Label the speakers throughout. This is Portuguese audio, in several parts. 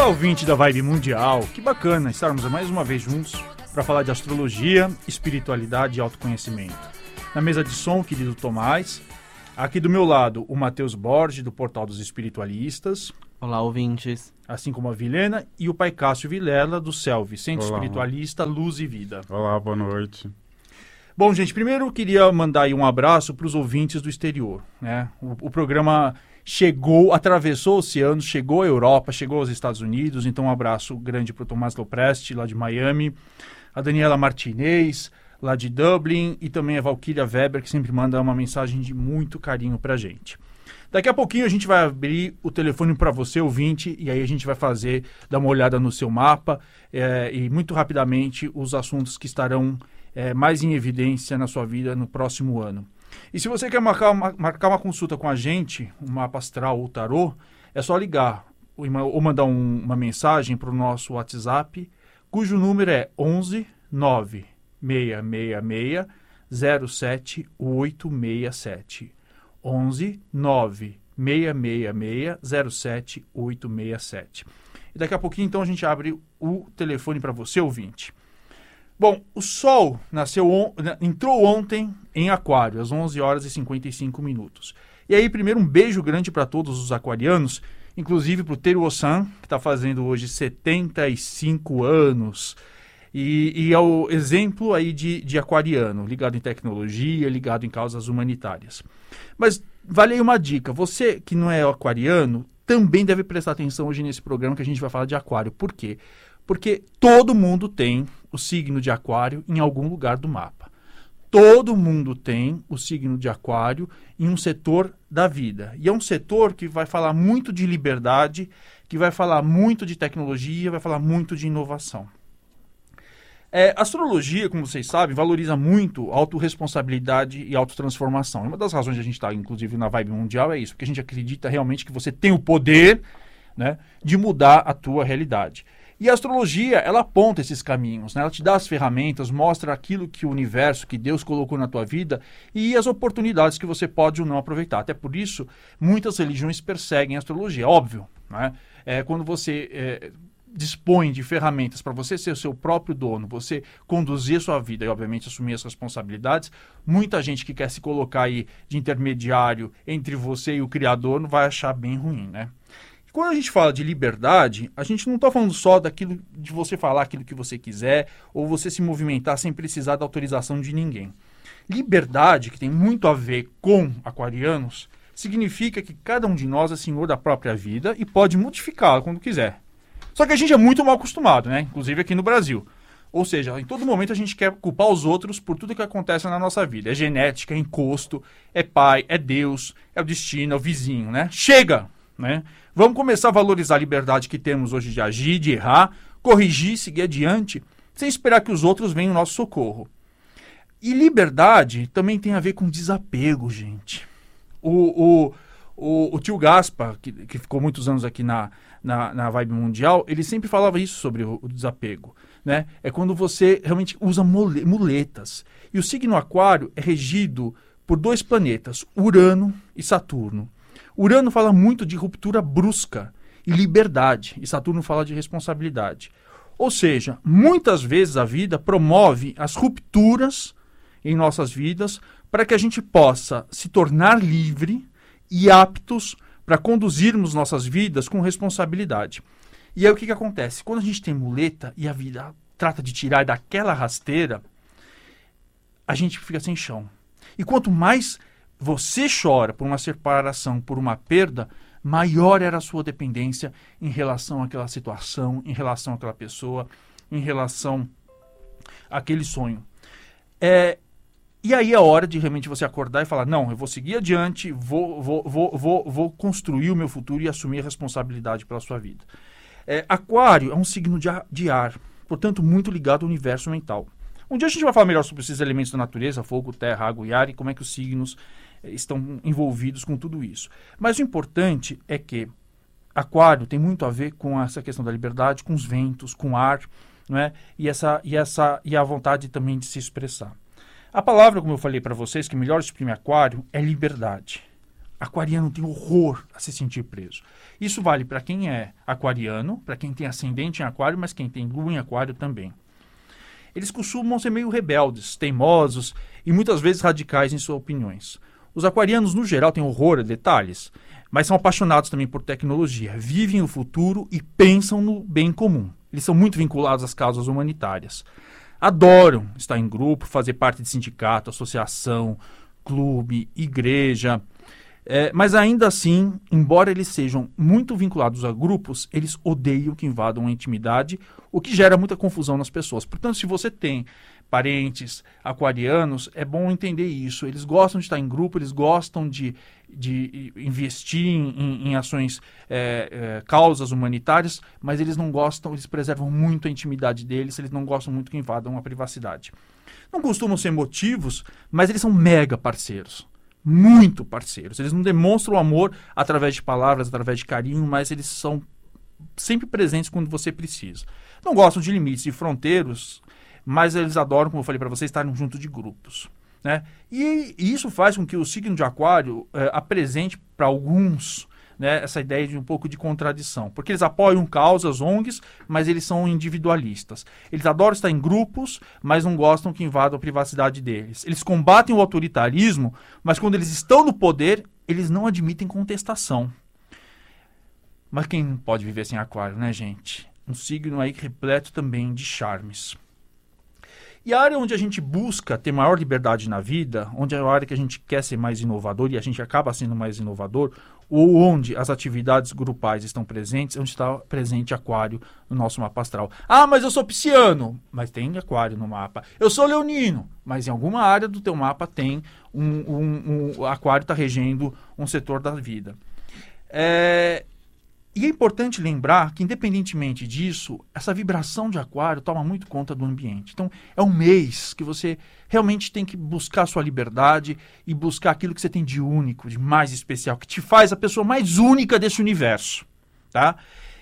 Speaker 1: Olá, ouvinte da Vibe Mundial. Que bacana estarmos mais uma vez juntos para falar de astrologia, espiritualidade e autoconhecimento. Na mesa de som, querido Tomás. Aqui do meu lado, o Matheus Borges, do Portal dos Espiritualistas.
Speaker 2: Olá, ouvintes.
Speaker 1: Assim como a Vilena e o pai Cássio Vilela, do CELV, Centro
Speaker 3: Olá.
Speaker 1: Espiritualista Luz e Vida.
Speaker 3: Olá, boa noite.
Speaker 1: Bom, gente, primeiro eu queria mandar aí um abraço para os ouvintes do exterior. Né? O, o programa chegou, atravessou oceanos, chegou à Europa, chegou aos Estados Unidos. Então, um abraço grande para o Tomás Lopresti, lá de Miami, a Daniela Martinez, lá de Dublin, e também a Valkyria Weber, que sempre manda uma mensagem de muito carinho para gente. Daqui a pouquinho a gente vai abrir o telefone para você, ouvinte, e aí a gente vai fazer, dar uma olhada no seu mapa eh, e muito rapidamente os assuntos que estarão eh, mais em evidência na sua vida no próximo ano. E se você quer marcar uma, marcar uma consulta com a gente, um mapa astral ou tarô, é só ligar ou, mandar um- uma mensagem para o nosso WhatsApp, cujo número é 11 9 666 07867. 11 9 666 07867. E daqui a pouquinho, então, a gente abre o telefone para você, ouvinte. Bom, o Sol nasceu on- na- entrou ontem em Aquário, às 11 horas e 55 minutos. E aí, primeiro, um beijo grande para todos os aquarianos, inclusive para o Teru Osan, que está fazendo hoje 75 anos. E, e é o exemplo aí de, de aquariano, ligado em tecnologia, ligado em causas humanitárias. Mas vale aí uma dica: você que não é aquariano, também deve prestar atenção hoje nesse programa que a gente vai falar de aquário. Por quê? Porque todo mundo tem o signo de aquário em algum lugar do mapa. Todo mundo tem o signo de aquário em um setor da vida. E é um setor que vai falar muito de liberdade, que vai falar muito de tecnologia, vai falar muito de inovação. É, astrologia, como vocês sabem, valoriza muito autorresponsabilidade e autotransformação. Uma das razões de a gente estar, inclusive, na vibe mundial é isso, porque a gente acredita realmente que você tem o poder né, de mudar a tua realidade. E a astrologia, ela aponta esses caminhos, né? ela te dá as ferramentas, mostra aquilo que o universo, que Deus colocou na tua vida e as oportunidades que você pode ou não aproveitar. Até por isso, muitas religiões perseguem a astrologia, óbvio. Né? É, quando você é, dispõe de ferramentas para você ser o seu próprio dono, você conduzir a sua vida e, obviamente, assumir as responsabilidades, muita gente que quer se colocar aí de intermediário entre você e o Criador não vai achar bem ruim, né? E quando a gente fala de liberdade, a gente não está falando só daquilo de você falar aquilo que você quiser ou você se movimentar sem precisar da autorização de ninguém. Liberdade, que tem muito a ver com aquarianos, significa que cada um de nós é senhor da própria vida e pode modificá-la quando quiser. Só que a gente é muito mal acostumado, né? Inclusive aqui no Brasil. Ou seja, em todo momento a gente quer culpar os outros por tudo que acontece na nossa vida. É genética, é encosto, é pai, é Deus, é o destino, é o vizinho, né? Chega, né? Vamos começar a valorizar a liberdade que temos hoje de agir, de errar, corrigir, seguir adiante, sem esperar que os outros venham em nosso socorro. E liberdade também tem a ver com desapego, gente. O, o, o, o tio Gaspa, que, que ficou muitos anos aqui na, na, na Vibe Mundial, ele sempre falava isso sobre o, o desapego. Né? É quando você realmente usa mole- muletas. E o signo aquário é regido por dois planetas, Urano e Saturno. Urano fala muito de ruptura brusca e liberdade, e Saturno fala de responsabilidade. Ou seja, muitas vezes a vida promove as rupturas em nossas vidas para que a gente possa se tornar livre e aptos para conduzirmos nossas vidas com responsabilidade. E aí o que, que acontece? Quando a gente tem muleta e a vida trata de tirar daquela rasteira, a gente fica sem chão. E quanto mais você chora por uma separação, por uma perda, maior era a sua dependência em relação àquela situação, em relação àquela pessoa, em relação àquele sonho. É, e aí é hora de realmente você acordar e falar: não, eu vou seguir adiante, vou, vou, vou, vou, vou construir o meu futuro e assumir a responsabilidade pela sua vida. É, aquário é um signo de, de ar, portanto, muito ligado ao universo mental. Um dia a gente vai falar melhor sobre esses elementos da natureza, fogo, terra, água e ar, e como é que os signos estão envolvidos com tudo isso. Mas o importante é que Aquário tem muito a ver com essa questão da liberdade, com os ventos, com o ar, é? E essa e essa e a vontade também de se expressar. A palavra, como eu falei para vocês, que melhor exprime Aquário é liberdade. Aquariano tem horror a se sentir preso. Isso vale para quem é aquariano, para quem tem ascendente em aquário, mas quem tem lua em aquário também. Eles costumam ser meio rebeldes, teimosos e muitas vezes radicais em suas opiniões. Os aquarianos, no geral, têm horror a detalhes, mas são apaixonados também por tecnologia, vivem o futuro e pensam no bem comum. Eles são muito vinculados às causas humanitárias. Adoram estar em grupo, fazer parte de sindicato, associação, clube, igreja. É, mas ainda assim, embora eles sejam muito vinculados a grupos, eles odeiam que invadam a intimidade, o que gera muita confusão nas pessoas. Portanto, se você tem parentes aquarianos, é bom entender isso. Eles gostam de estar em grupo, eles gostam de, de investir em, em ações, é, é, causas humanitárias, mas eles não gostam, eles preservam muito a intimidade deles, eles não gostam muito que invadam a privacidade. Não costumam ser motivos, mas eles são mega parceiros. Muito parceiros. Eles não demonstram amor através de palavras, através de carinho, mas eles são sempre presentes quando você precisa. Não gostam de limites e fronteiras, mas eles adoram, como eu falei para vocês, estarem junto de grupos. Né? E, e, isso faz com que o signo de Aquário é, apresente para alguns né, essa ideia de um pouco de contradição, porque eles apoiam causas, ONGs, mas eles são individualistas. Eles adoram estar em grupos, mas não gostam que invadam a privacidade deles. Eles combatem o autoritarismo, mas quando eles estão no poder, eles não admitem contestação. Mas quem pode viver sem Aquário, né, gente? Um signo aí repleto também de charmes. E a área onde a gente busca ter maior liberdade na vida, onde é a área que a gente quer ser mais inovador e a gente acaba sendo mais inovador, ou onde as atividades grupais estão presentes, onde está presente aquário no nosso mapa astral. Ah, mas eu sou pisciano, mas tem aquário no mapa. Eu sou leonino, mas em alguma área do teu mapa tem um, um, um aquário está regendo um setor da vida. É, e é importante lembrar que, independentemente disso, essa vibração de aquário toma muito conta do ambiente. Então, é um mês que você realmente tem que buscar a sua liberdade e buscar aquilo que você tem de único, de mais especial, que te faz a pessoa mais única desse universo. Tá?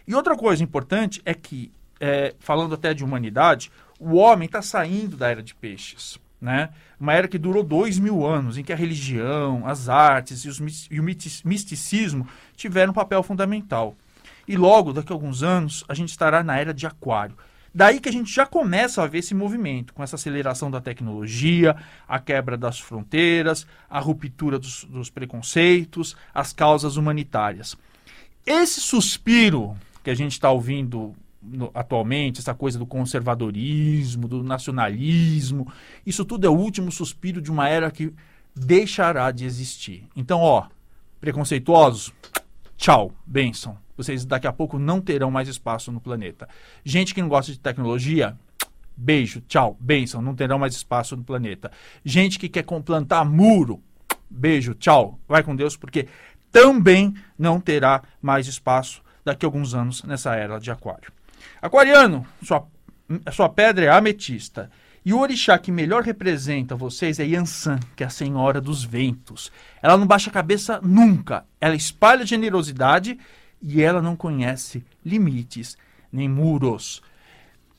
Speaker 1: E outra coisa importante é que, é, falando até de humanidade, o homem está saindo da era de peixes. Né? Uma era que durou dois mil anos, em que a religião, as artes e, os, e o misticismo tiveram um papel fundamental. E logo, daqui a alguns anos, a gente estará na era de Aquário. Daí que a gente já começa a ver esse movimento, com essa aceleração da tecnologia, a quebra das fronteiras, a ruptura dos, dos preconceitos, as causas humanitárias. Esse suspiro que a gente está ouvindo no, atualmente, essa coisa do conservadorismo, do nacionalismo, isso tudo é o último suspiro de uma era que deixará de existir. Então, ó, preconceituosos, tchau, benção. Vocês daqui a pouco não terão mais espaço no planeta. Gente que não gosta de tecnologia, beijo, tchau, benção, não terão mais espaço no planeta. Gente que quer plantar muro, beijo, tchau, vai com Deus, porque também não terá mais espaço daqui a alguns anos nessa era de aquário. Aquariano, sua, sua pedra é ametista. E o orixá que melhor representa vocês é Yansan, que é a senhora dos ventos. Ela não baixa a cabeça nunca. Ela espalha generosidade e ela não conhece limites nem muros.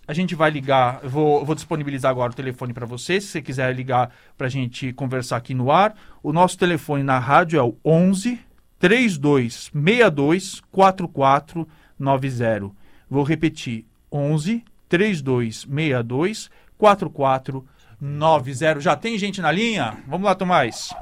Speaker 1: A gente vai ligar, eu vou, eu vou disponibilizar agora o telefone para você, se você quiser ligar para a gente conversar aqui no ar. O nosso telefone na rádio é o 11 3262 4490. Vou repetir: 11 3262 4490. Já tem gente na linha? Vamos lá, Tomás.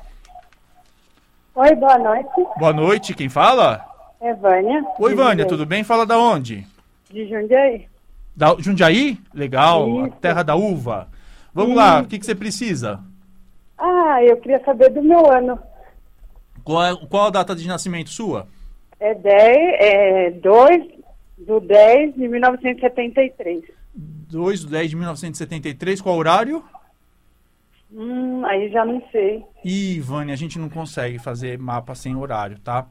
Speaker 2: Oi, boa noite.
Speaker 1: Boa noite, quem fala?
Speaker 2: É Vânia.
Speaker 1: Oi, Vânia, tudo bem? Fala da onde?
Speaker 2: De Jundiaí.
Speaker 1: Da Jundiaí? Legal, Isso. a terra da uva. Vamos Isso. lá, o que, que você precisa?
Speaker 2: Ah, eu queria saber do meu ano.
Speaker 1: Qual, é, qual a data de nascimento sua?
Speaker 2: É 10, é 2 do 10 de 1973.
Speaker 1: 2 do 10 de 1973, qual horário?
Speaker 2: Hum, aí já não sei.
Speaker 1: Ih, Vânia, a gente não consegue fazer mapa sem horário, tá?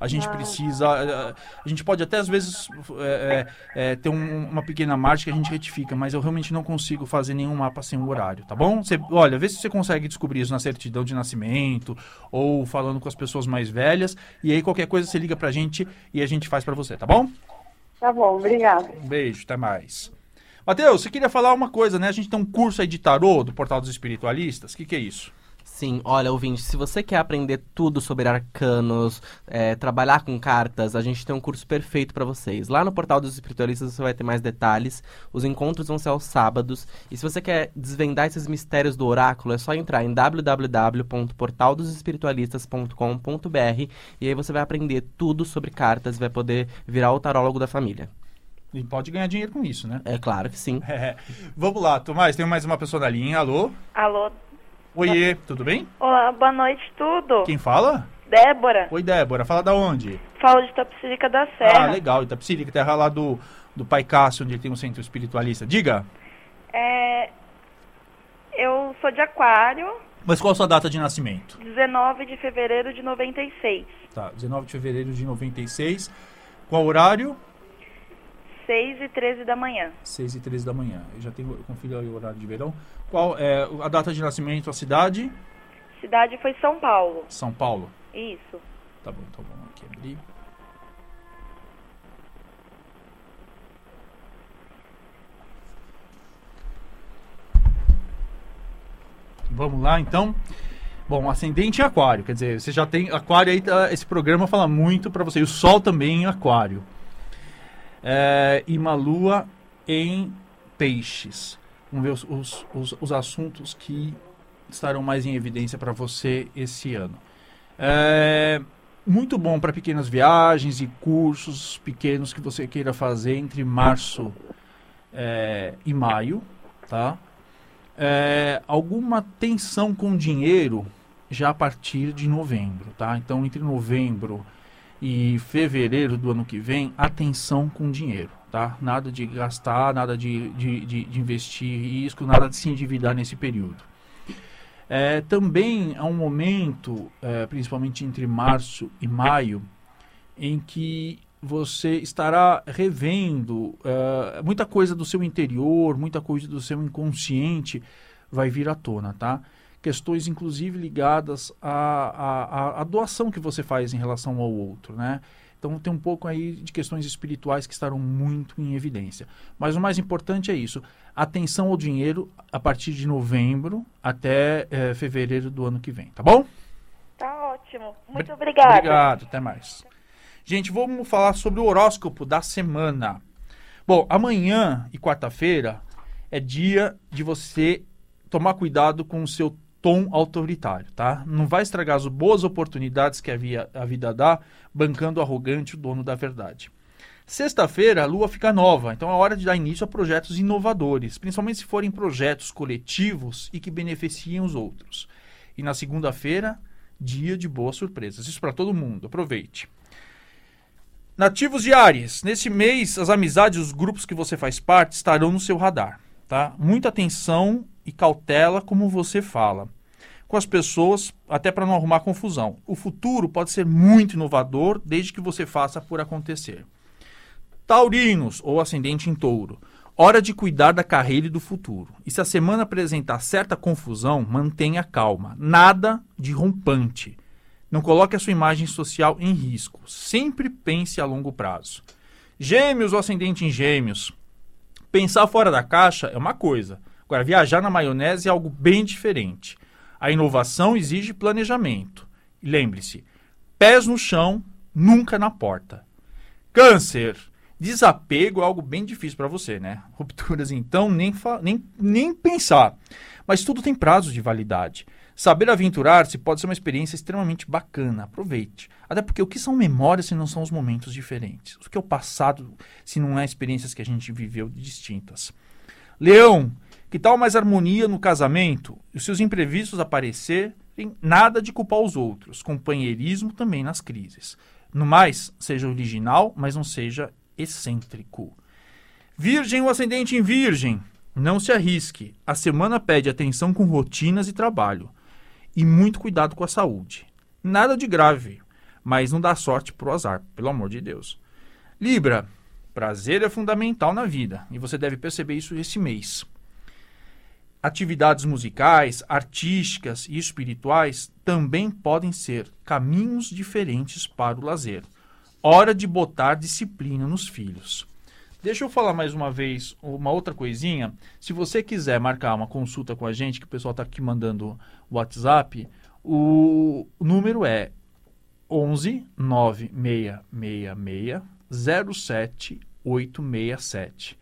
Speaker 1: A gente ah. precisa. Eh, a gente pode até às vezes é, é, ter um, uma pequena margem que a gente retifica, mas eu realmente não consigo fazer nenhum mapa sem o horário, tá bom? Você, olha, vê se você consegue descobrir isso na certidão de nascimento ou falando com as pessoas mais velhas. E aí qualquer coisa você liga pra gente e a gente faz para você, tá bom?
Speaker 2: Tá bom, obrigado.
Speaker 1: Um beijo, até mais. Matheus, você queria falar uma coisa, né? A gente tem um curso aí de tarô do Portal dos Espiritualistas. O que, que é isso?
Speaker 3: Sim, olha, ouvinte, se você quer aprender tudo sobre arcanos, é, trabalhar com cartas, a gente tem um curso perfeito para vocês. Lá no Portal dos Espiritualistas você vai ter mais detalhes, os encontros vão ser aos sábados, e se você quer desvendar esses mistérios do oráculo, é só entrar em www.portaldosespiritualistas.com.br e aí você vai aprender tudo sobre cartas e vai poder virar o tarólogo da família.
Speaker 1: E pode ganhar dinheiro com isso, né?
Speaker 3: É claro que sim.
Speaker 1: É. Vamos lá, Tomás, tem mais uma pessoa na linha. Alô?
Speaker 4: Alô?
Speaker 1: Oiê, tudo bem?
Speaker 4: Olá, boa noite, tudo.
Speaker 1: Quem fala?
Speaker 4: Débora.
Speaker 1: Oi, Débora. Fala da onde?
Speaker 4: Falo de Tapsirica da Serra.
Speaker 1: Ah, legal. Itapsirica, terra lá do, do Pai Cássio, onde ele tem um centro espiritualista. Diga.
Speaker 4: É, eu sou de Aquário,
Speaker 1: Mas qual a sua data de nascimento?
Speaker 4: 19 de fevereiro de 96.
Speaker 1: Tá, 19 de fevereiro de 96. Qual horário?
Speaker 4: 6 e 13 da manhã.
Speaker 1: 6 e 13 da manhã. Eu já tenho, confiro aí o horário de verão. Qual é a data de nascimento, a cidade?
Speaker 4: Cidade foi São Paulo.
Speaker 1: São Paulo.
Speaker 4: Isso.
Speaker 1: Tá bom, então vamos aqui abrir. Vamos lá, então. Bom, ascendente em aquário, quer dizer, você já tem aquário aí, tá- esse programa fala muito para você. E o sol também em aquário. É, e uma lua em peixes. Vamos ver os, os, os, os assuntos que estarão mais em evidência para você esse ano. É, muito bom para pequenas viagens e cursos pequenos que você queira fazer entre março é, e maio, tá? É, alguma tensão com dinheiro já a partir de novembro, tá? Então entre novembro e fevereiro do ano que vem, atenção com dinheiro, tá? Nada de gastar, nada de, de, de, de investir risco, nada de se endividar nesse período. É, também há um momento, é, principalmente entre março e maio, em que você estará revendo é, muita coisa do seu interior, muita coisa do seu inconsciente vai vir à tona, tá? Questões, inclusive, ligadas à, à, à- doação que você faz em relação ao outro, né? Então tem um pouco aí de questões espirituais que estarão muito em evidência. Mas o mais importante é isso: atenção ao dinheiro a partir de novembro até eh, fevereiro do ano que vem, tá bom?
Speaker 4: Tá ótimo. Muito
Speaker 1: Obri-
Speaker 4: obrigada.
Speaker 1: Obrigado, até mais. Gente, vamos falar sobre o horóscopo da semana. Bom, amanhã e quarta-feira é dia de você tomar cuidado com o seu tom autoritário, tá? Não vai estragar as boas oportunidades que a, via- a vida dá bancando arrogante o dono da verdade. Sexta-feira a lua fica nova, então é hora de dar início a projetos inovadores, principalmente se forem projetos coletivos e que beneficiem os outros. E na segunda-feira, dia de boas surpresas. Isso para todo mundo, aproveite. Nativos de Ares, nesse mês as amizades os grupos que você faz parte estarão no seu radar, tá? Muita atenção e cautela como você fala com as pessoas, até para não arrumar confusão. O futuro pode ser muito inovador desde que você faça por acontecer. Taurinos ou ascendente em touro. Hora de cuidar da carreira e do futuro. E se a semana apresentar certa confusão, mantenha calma. Nada de rompante. Não coloque a sua imagem social em risco. Sempre pense a longo prazo. Gêmeos ou ascendente em gêmeos. Pensar fora da caixa é uma coisa. Agora, viajar na maionese é algo bem diferente. A inovação exige planejamento. E lembre-se: pés no chão, nunca na porta. Câncer. Desapego é algo bem difícil para você, né? Rupturas, então, nem, nem, nem pensar. Mas tudo tem prazo de validade. Saber aventurar-se pode ser uma experiência extremamente bacana. Aproveite. Até porque o que são memórias se não são os momentos diferentes? O que é o passado se não é experiências que a gente viveu distintas? Leão, que tal mais harmonia no casamento? E os seus imprevistos aparecerem, nada de culpar os outros. Companheirismo também nas crises. No mais, seja original, mas não seja excêntrico. Virgem ou ascendente em Virgem, não se arrisque. A semana pede atenção com rotinas e trabalho. E muito cuidado com a saúde. Nada de grave, mas não dá sorte pro azar, pelo amor de Deus. Libra, prazer é fundamental na vida e você deve perceber isso esse mês. Atividades musicais, artísticas e espirituais também podem ser caminhos diferentes para o lazer. Hora de botar disciplina nos filhos. Deixa eu falar mais uma vez uma outra coisinha. Se você quiser marcar uma consulta com a gente, que o pessoal está aqui mandando WhatsApp, o número é 11 9666 07867.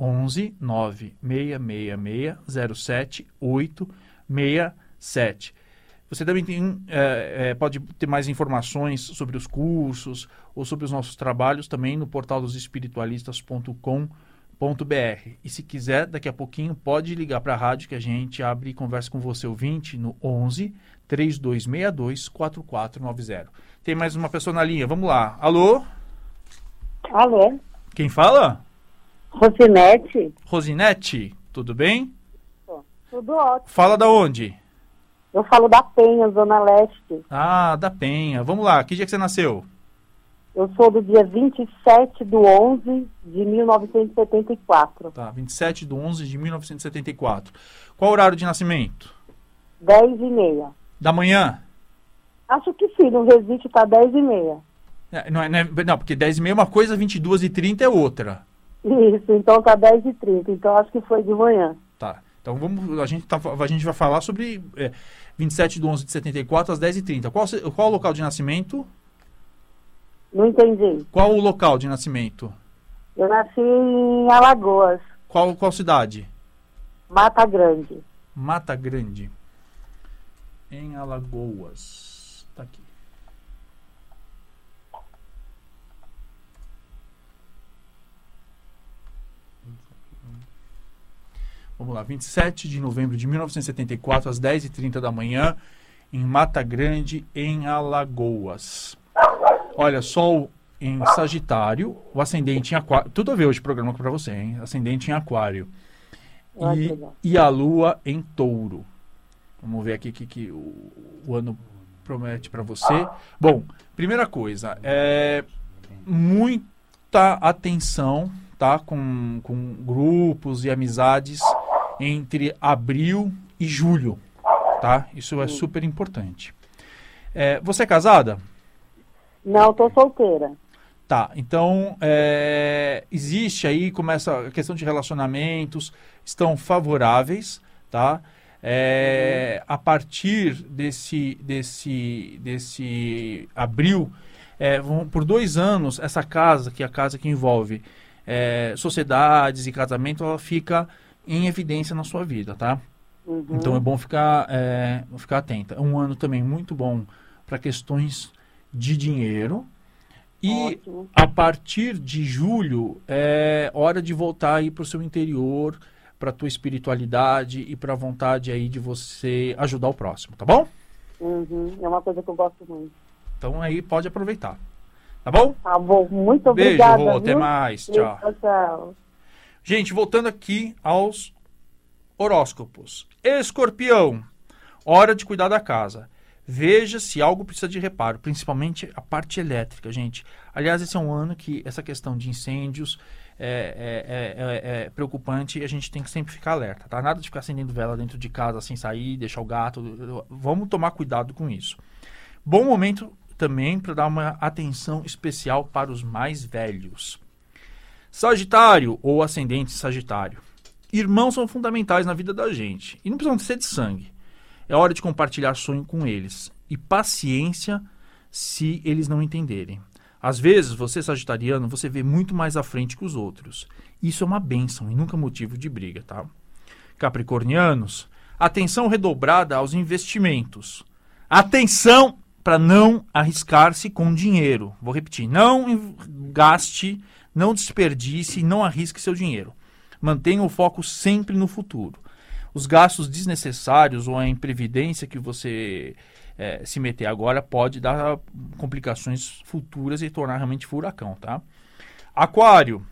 Speaker 1: 11 9666 07867. Você também tem, é, é, pode ter mais informações sobre os cursos ou sobre os nossos trabalhos também no portal dos espiritualistas.com.br. E se quiser, daqui a pouquinho, pode ligar para a rádio que a gente abre e conversa com você, ouvinte, no 11 3262 4490. Tem mais uma pessoa na linha. Vamos lá. Alô?
Speaker 2: Alô?
Speaker 1: Quem fala?
Speaker 2: Rosinete?
Speaker 1: Rosinete, tudo bem?
Speaker 2: Tudo ótimo.
Speaker 1: Fala da onde?
Speaker 2: Eu falo da Penha, Zona Leste.
Speaker 1: Ah, da Penha. Vamos lá. Que dia que você nasceu?
Speaker 2: Eu sou do dia 27 do 11 de 1974.
Speaker 1: Tá, 27 de 11 de 1974. Qual o horário de nascimento?
Speaker 2: 10 e meia.
Speaker 1: Da manhã?
Speaker 2: Acho que sim, no Resiste tá 10 e meia.
Speaker 1: É, Não, é, não, é- não, porque 10 e meia é uma coisa, 22 e 30 é outra.
Speaker 2: Isso, então tá 10 e 30. Então acho que foi de manhã.
Speaker 1: Tá. Então vamos, a gente, tá, a gente vai falar sobre é, 27 de 11 de 74 às 10 e 30. Qual, qual o local de nascimento?
Speaker 2: Não entendi.
Speaker 1: Qual o local de nascimento?
Speaker 2: Eu nasci em Alagoas,
Speaker 1: Qual, qual cidade?
Speaker 2: Mata Grande.
Speaker 1: Mata Grande. Em Alagoas. Tá aqui. Vamos lá, 27 de novembro de 1974, às 10h30 da manhã, em Mata Grande, em Alagoas. Olha, Sol em Sagitário, o ascendente em Aquário. Tudo a ver hoje o programa para você, hein? Ascendente em Aquário. E, e a Lua em Touro. Vamos ver aqui o que, que o, o ano promete para você. Bom, primeira coisa, é muita atenção, tá? Com, com grupos e amizades entre abril e julho, tá? Isso é super importante. É, você é casada?
Speaker 2: Não, tô solteira.
Speaker 1: Tá, então é, existe aí, começa a questão de relacionamentos, estão favoráveis, tá? É, a partir desse, desse, desse abril, é, vão- por dois anos, essa casa, que é a casa que envolve é, sociedades e casamento, ela fica em evidência na sua vida, tá?
Speaker 2: Uhum.
Speaker 1: Então é bom ficar, é, ficar atenta. É um ano também muito bom para questões de dinheiro. E
Speaker 2: Ótimo.
Speaker 1: a partir de julho é hora de voltar aí para o seu interior, para a tua espiritualidade e para a vontade aí de você ajudar o próximo, tá bom?
Speaker 2: Uhum. É uma coisa que eu gosto muito.
Speaker 1: Então aí pode aproveitar. Tá bom?
Speaker 2: Tá bom, muito
Speaker 1: Beijo,
Speaker 2: obrigada.
Speaker 1: Rô, até mais. Tchau.
Speaker 2: Tchau, tchau.
Speaker 1: Gente, voltando aqui aos horóscopos. Escorpião, hora de cuidar da casa. Veja se algo precisa de reparo, principalmente a parte elétrica, gente. Aliás, esse é um ano que essa questão de incêndios é, é- é- é- é preocupante e a gente tem que sempre ficar alerta, tá? Nada de ficar acendendo vela dentro de casa sem sair, deixar o gato. Vamos tomar cuidado com isso. Bom momento também para dar uma atenção especial para os mais velhos. Sagitário ou ascendente Sagitário. Irmãos são fundamentais na vida da gente e não precisam ser de sangue. É hora de compartilhar sonho com eles e paciência se eles não entenderem. Às vezes, você sagitariano, você vê muito mais à frente que os outros. Isso é uma bênção e nunca motivo de briga, tá? Capricornianos, atenção redobrada aos investimentos. Atenção para não arriscar-se com dinheiro. Vou repetir, não gaste, não desperdice, não arrisque seu dinheiro. Mantenha o foco sempre no futuro. Os gastos desnecessários ou a imprevidência que você eh, se meter agora pode dar complicações futuras e tornar realmente furacão, tá? Aquário,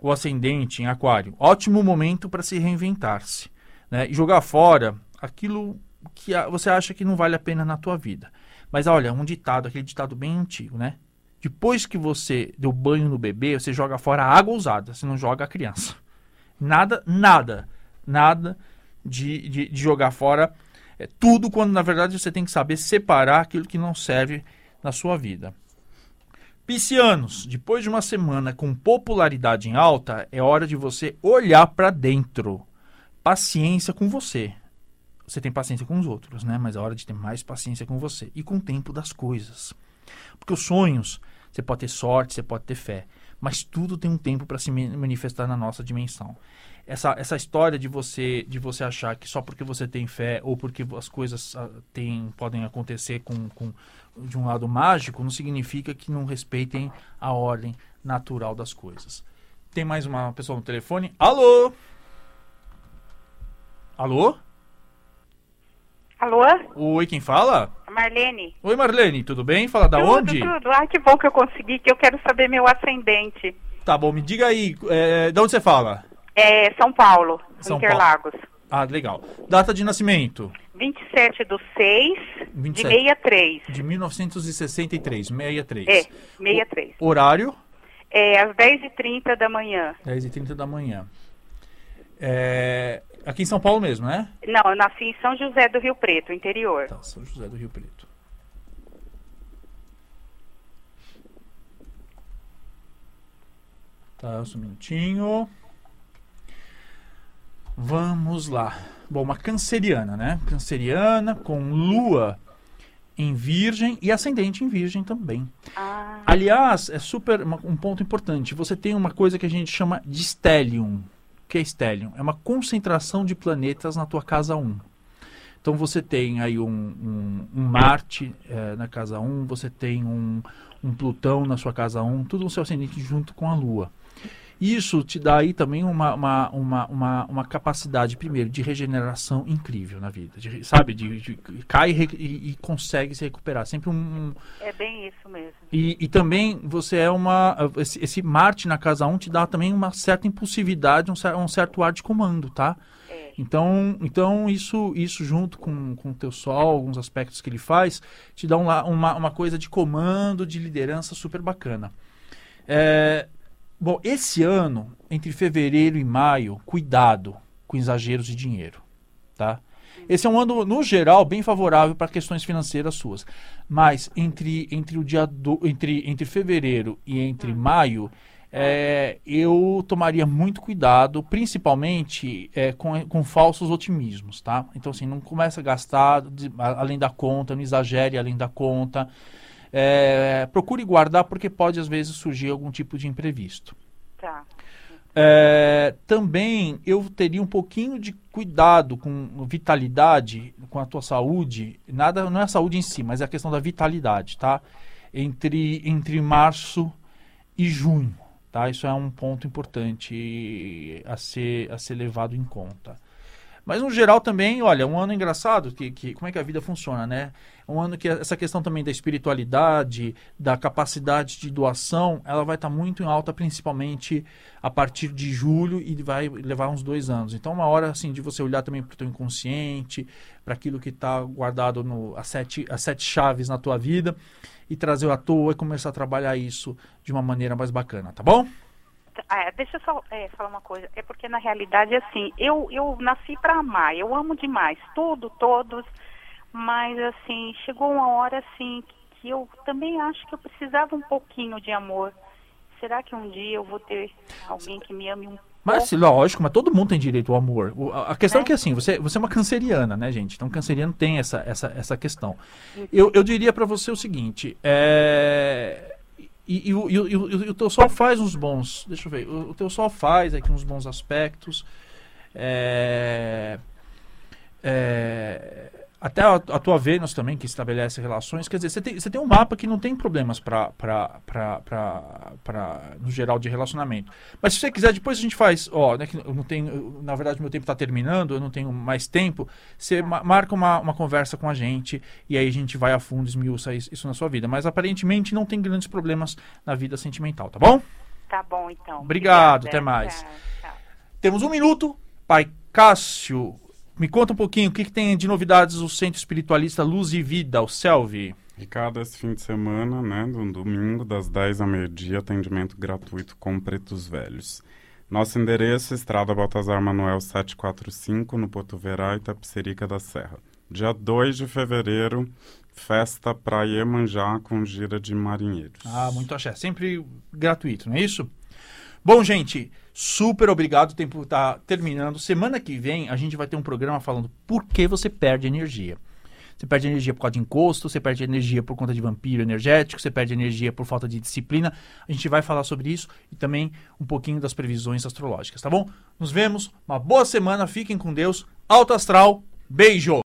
Speaker 1: o ascendente em aquário, ótimo momento para se reinventar-se, né? E jogar fora aquilo que você acha que não vale a pena na tua vida. Mas olha, um ditado, aquele ditado bem antigo, né? Depois que você deu banho no bebê, você joga fora a água usada, você não joga a criança. Nada, nada, nada de, de, de jogar fora é, tudo quando na verdade você tem que saber separar aquilo que não serve na sua vida. Piscianos, depois de uma semana com popularidade em alta, é hora de você olhar para dentro. Paciência com você. Você tem paciência com os outros, né? Mas é hora de ter mais paciência com você e com o tempo das coisas. Porque os sonhos, você pode ter sorte, você pode ter fé, mas tudo tem um tempo para se manifestar na nossa dimensão. Essa, essa história de você de você achar que só porque você tem fé ou porque as coisas ah, têm, podem acontecer com, com de um lado mágico não significa que não respeitem a ordem natural das coisas. Tem mais uma pessoa no telefone? Alô? Alô?
Speaker 2: Alô?
Speaker 1: Oi, quem fala?
Speaker 2: Marlene?
Speaker 1: Oi, Marlene, tudo bem? Fala da
Speaker 2: tudo,
Speaker 1: onde?
Speaker 2: tudo. Ai, que bom que eu consegui, que eu quero saber meu ascendente.
Speaker 1: Tá bom, me diga aí, é, de onde você fala?
Speaker 2: É São Paulo,
Speaker 1: São
Speaker 2: Interlagos.
Speaker 1: Ah, legal. Data de nascimento?
Speaker 2: 27 do 6 de
Speaker 1: 27.
Speaker 2: 63.
Speaker 1: De 1963, 63.
Speaker 2: É, 63.
Speaker 1: Horário?
Speaker 2: É às 10h30 da manhã.
Speaker 1: 10h30 da manhã. É, aqui em São Paulo mesmo, né?
Speaker 2: Não, eu nasci em São José do Rio Preto, interior.
Speaker 1: Tá, São José do Rio Preto. Tá, só um minutinho. Vamos lá. Bom, uma canceriana, né? Canceriana com lua em virgem e ascendente em virgem também.
Speaker 2: Ah,
Speaker 1: Aliás, é super um ponto importante. Você tem uma coisa que a gente chama de stellium. Que é stellium? É uma concentração de planetas na tua casa 1. Então você tem aí um, um- um Marte eh, na casa 1, você tem um, um Plutão na sua casa 1, tudo no seu ascendente junto com a Lua. Isso te dá aí também uma, uma, uma, uma, uma capacidade, primeiro, de regeneração incrível na vida. de- sabe? De, de- cai e, e- consegue se recuperar. Sempre um- um,
Speaker 2: é bem isso mesmo.
Speaker 1: e, e também você é uma. Esse, esse Marte na casa 1 te dá também uma certa impulsividade, um, cer- um certo ar de comando, tá?
Speaker 2: É.
Speaker 1: Então, então isso, isso junto com, com o teu sol, alguns aspectos que ele faz, te dá um uma, uma coisa de comando, de liderança super bacana. É, bom, esse ano, entre fevereiro e maio, cuidado com exageros de dinheiro, tá? Esse é um ano, no geral, bem favorável para questões financeiras suas. Mas entre, entre o dia do, entre, entre fevereiro e entre maio, é, eu tomaria muito cuidado, principalmente é, com, com falsos otimismos, tá? Então, assim, não começa a gastar de- além da conta, não exagere além da conta. É, procure guardar porque pode, às vezes, surgir algum tipo de imprevisto.
Speaker 2: Tá.
Speaker 1: É, também eu teria um pouquinho de cuidado com vitalidade, com a tua saúde. Nada, não é a saúde em si, mas é a questão da vitalidade, tá? Entre, entre março e junho, tá? Isso é um ponto importante a ser, a ser levado em conta. Mas no geral também, olha, um ano engraçado, que, que como é que a vida funciona, né? Um ano que essa questão também da espiritualidade, da capacidade de doação, ela vai estar muito em alta, principalmente a partir de julho e vai levar uns dois anos. Então, uma hora assim de você olhar também para o teu inconsciente, para aquilo que está guardado no as sete, as sete chaves na tua vida e trazer à toa e começar a trabalhar isso de uma maneira mais bacana, tá bom?
Speaker 2: É, deixa eu só é, falar uma coisa. É porque na realidade assim, eu eu nasci para amar. Eu amo demais tudo, todos. Mas assim, chegou uma hora assim que eu também acho que eu precisava um pouquinho de amor. Será que um dia eu vou ter alguém que me ame um
Speaker 1: Mas, lógico, mas todo mundo tem direito ao amor. A, questão é.
Speaker 2: É.
Speaker 1: que, assim, você, você é uma canceriana, né, gente? Então, canceriano tem essa, essa, essa questão. Eu, eu diria pra você o seguinte, é... E, e o- e o- e o teu sol faz uns bons... Deixa eu ver. O, o teu sol faz aqui uns bons aspectos. É... É, até a, a tua Vênus também, que estabelece relações. Quer dizer, você tem, você tem um mapa que não tem problemas para no geral de relacionamento. Mas se você quiser, depois a gente faz. Ó, né, que eu não tenho, na verdade, meu tempo está terminando, eu não tenho mais tempo. Você ma- marca uma, uma conversa com a gente e aí a gente vai a fundo, esmiuça isso, isso na sua vida. Mas aparentemente não tem grandes problemas na vida sentimental, tá bom?
Speaker 2: Tá bom, então.
Speaker 1: Obrigado,
Speaker 2: Obrigada.
Speaker 1: até mais.
Speaker 2: Tchau, tchau.
Speaker 1: Temos um minuto. Pai Cássio, me conta um pouquinho o que, que tem de novidades o Centro Espiritualista Luz e Vida, o CELV.
Speaker 5: Ricardo, esse fim de semana, né, no domingo, das 10 ao meio-dia, atendimento gratuito com pretos velhos. Nosso endereço, Estrada Baltazar Manuel 745, no Porto Verá, Itapecerica da Serra. Dia 2 de fevereiro, festa pra Iemanjá com gira de marinheiros.
Speaker 1: Ah, muito axé. Sempre gratuito, não é isso? Bom, gente, super obrigado. O tempo está terminando. Semana que vem a gente vai ter um programa falando por que você perde energia. Você perde energia por causa de encosto, você perde energia por conta de vampiro energético, você perde energia por falta de disciplina. A gente vai falar sobre isso e também um pouquinho das previsões astrológicas, tá bom? Nos vemos, uma boa semana, fiquem com Deus. Alto astral, beijo!